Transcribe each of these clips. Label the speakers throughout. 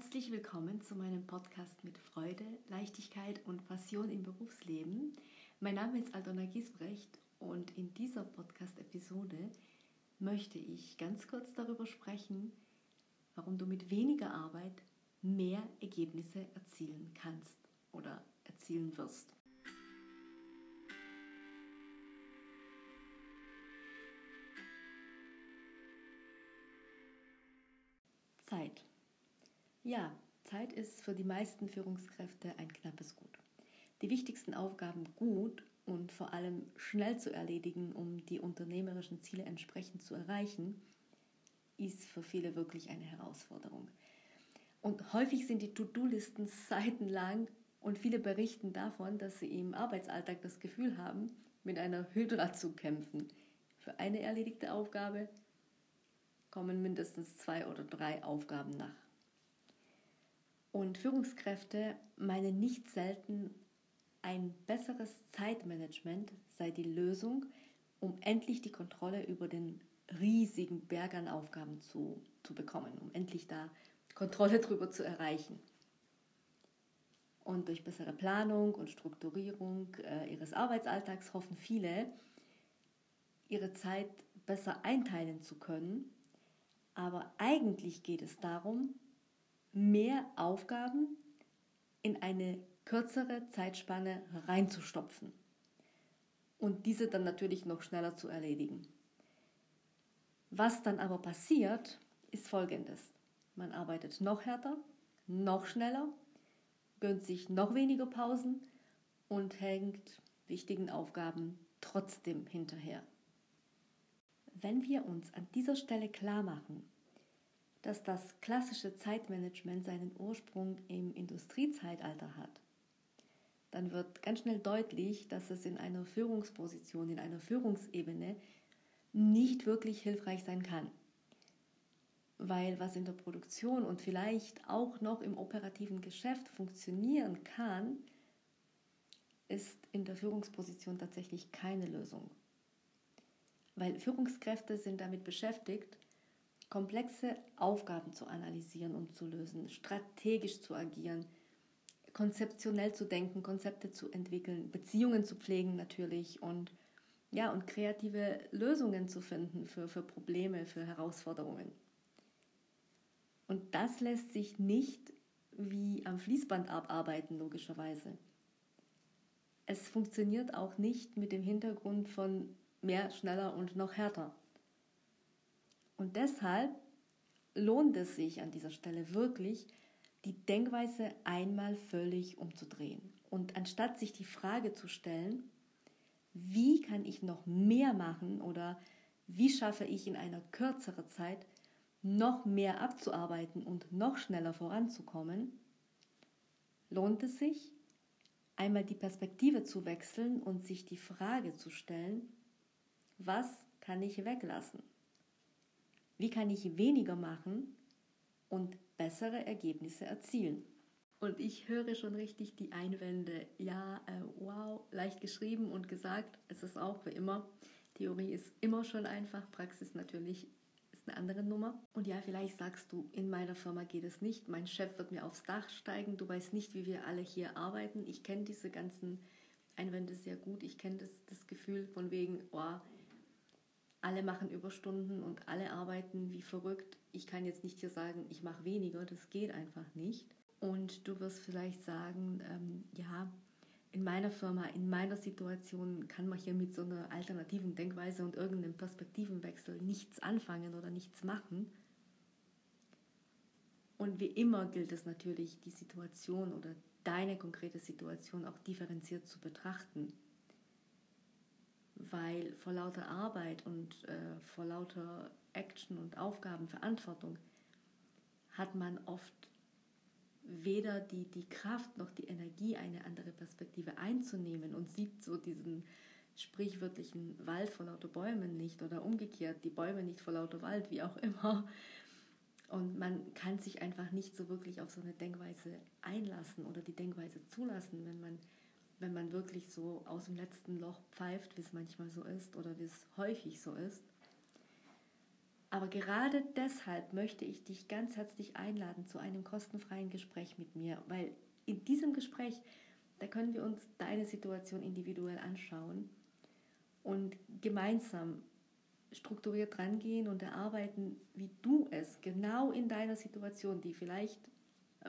Speaker 1: Herzlich willkommen zu meinem Podcast mit Freude, Leichtigkeit und Passion im Berufsleben. Mein Name ist Aldona Giesbrecht und in dieser Podcast-Episode möchte ich ganz kurz darüber sprechen, warum du mit weniger Arbeit mehr Ergebnisse erzielen kannst oder erzielen wirst. Zeit. Ja, Zeit ist für die meisten Führungskräfte ein knappes Gut. Die wichtigsten Aufgaben gut und vor allem schnell zu erledigen, um die unternehmerischen Ziele entsprechend zu erreichen, ist für viele wirklich eine Herausforderung. Und häufig sind die To-Do-Listen seitenlang und viele berichten davon, dass sie im Arbeitsalltag das Gefühl haben, mit einer Hydra zu kämpfen. Für eine erledigte Aufgabe kommen mindestens zwei oder drei Aufgaben nach. Und Führungskräfte meinen nicht selten, ein besseres Zeitmanagement sei die Lösung, um endlich die Kontrolle über den riesigen Berg an Aufgaben zu, zu bekommen, um endlich da Kontrolle darüber zu erreichen. Und durch bessere Planung und Strukturierung äh, ihres Arbeitsalltags hoffen viele, ihre Zeit besser einteilen zu können. Aber eigentlich geht es darum, mehr Aufgaben in eine kürzere Zeitspanne reinzustopfen und diese dann natürlich noch schneller zu erledigen. Was dann aber passiert, ist folgendes. Man arbeitet noch härter, noch schneller, gönnt sich noch weniger Pausen und hängt wichtigen Aufgaben trotzdem hinterher. Wenn wir uns an dieser Stelle klar machen, dass das klassische Zeitmanagement seinen Ursprung im Industriezeitalter hat, dann wird ganz schnell deutlich, dass es in einer Führungsposition, in einer Führungsebene nicht wirklich hilfreich sein kann. Weil was in der Produktion und vielleicht auch noch im operativen Geschäft funktionieren kann, ist in der Führungsposition tatsächlich keine Lösung. Weil Führungskräfte sind damit beschäftigt, komplexe Aufgaben zu analysieren und zu lösen, strategisch zu agieren, konzeptionell zu denken, Konzepte zu entwickeln, Beziehungen zu pflegen natürlich und ja, und kreative Lösungen zu finden für, für Probleme, für Herausforderungen. Und das lässt sich nicht wie am Fließband abarbeiten, logischerweise. Es funktioniert auch nicht mit dem Hintergrund von mehr, schneller und noch härter. Und deshalb lohnt es sich an dieser Stelle wirklich, die Denkweise einmal völlig umzudrehen. Und anstatt sich die Frage zu stellen, wie kann ich noch mehr machen oder wie schaffe ich in einer kürzeren Zeit noch mehr abzuarbeiten und noch schneller voranzukommen, lohnt es sich, einmal die Perspektive zu wechseln und sich die Frage zu stellen, was kann ich weglassen? Wie kann ich weniger machen und bessere Ergebnisse erzielen? Und ich höre schon richtig die Einwände. Ja, äh, wow, leicht geschrieben und gesagt. Es ist auch wie immer. Theorie ist immer schon einfach, Praxis natürlich ist eine andere Nummer. Und ja, vielleicht sagst du, in meiner Firma geht es nicht. Mein Chef wird mir aufs Dach steigen. Du weißt nicht, wie wir alle hier arbeiten. Ich kenne diese ganzen Einwände sehr gut. Ich kenne das, das Gefühl von wegen, oh, alle machen Überstunden und alle arbeiten wie verrückt. Ich kann jetzt nicht hier sagen, ich mache weniger, das geht einfach nicht. Und du wirst vielleicht sagen, ähm, ja, in meiner Firma, in meiner Situation kann man hier mit so einer alternativen Denkweise und irgendeinem Perspektivenwechsel nichts anfangen oder nichts machen. Und wie immer gilt es natürlich, die Situation oder deine konkrete Situation auch differenziert zu betrachten weil vor lauter Arbeit und äh, vor lauter Action und Aufgaben, Verantwortung hat man oft weder die, die Kraft noch die Energie, eine andere Perspektive einzunehmen und sieht so diesen sprichwörtlichen Wald vor lauter Bäumen nicht oder umgekehrt die Bäume nicht vor lauter Wald, wie auch immer. Und man kann sich einfach nicht so wirklich auf so eine Denkweise einlassen oder die Denkweise zulassen, wenn man wenn man wirklich so aus dem letzten Loch pfeift, wie es manchmal so ist oder wie es häufig so ist. Aber gerade deshalb möchte ich dich ganz herzlich einladen zu einem kostenfreien Gespräch mit mir, weil in diesem Gespräch, da können wir uns deine Situation individuell anschauen und gemeinsam strukturiert rangehen und erarbeiten, wie du es genau in deiner Situation, die vielleicht,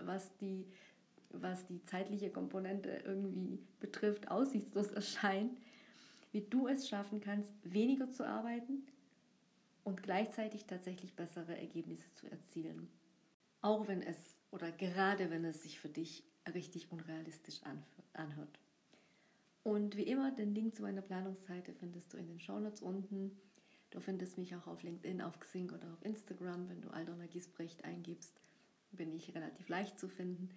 Speaker 1: was die, was die zeitliche Komponente irgendwie betrifft, aussichtslos erscheint, wie du es schaffen kannst, weniger zu arbeiten und gleichzeitig tatsächlich bessere Ergebnisse zu erzielen. Auch wenn es oder gerade wenn es sich für dich richtig unrealistisch anhört. Und wie immer, den Link zu meiner Planungsseite findest du in den Shownotes unten. Du findest mich auch auf LinkedIn, auf Xing oder auf Instagram. Wenn du Aldona Giesbrecht eingibst, bin ich relativ leicht zu finden.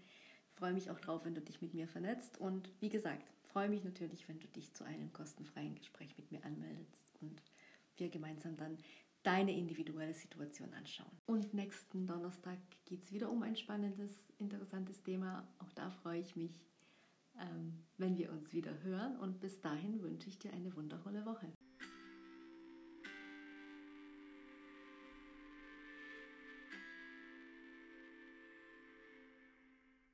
Speaker 1: Freue mich auch drauf, wenn du dich mit mir vernetzt. Und wie gesagt, freue mich natürlich, wenn du dich zu einem kostenfreien Gespräch mit mir anmeldest und wir gemeinsam dann deine individuelle Situation anschauen. Und nächsten Donnerstag geht es wieder um ein spannendes, interessantes Thema. Auch da freue ich mich, ähm, wenn wir uns wieder hören. Und bis dahin wünsche ich dir eine wundervolle Woche.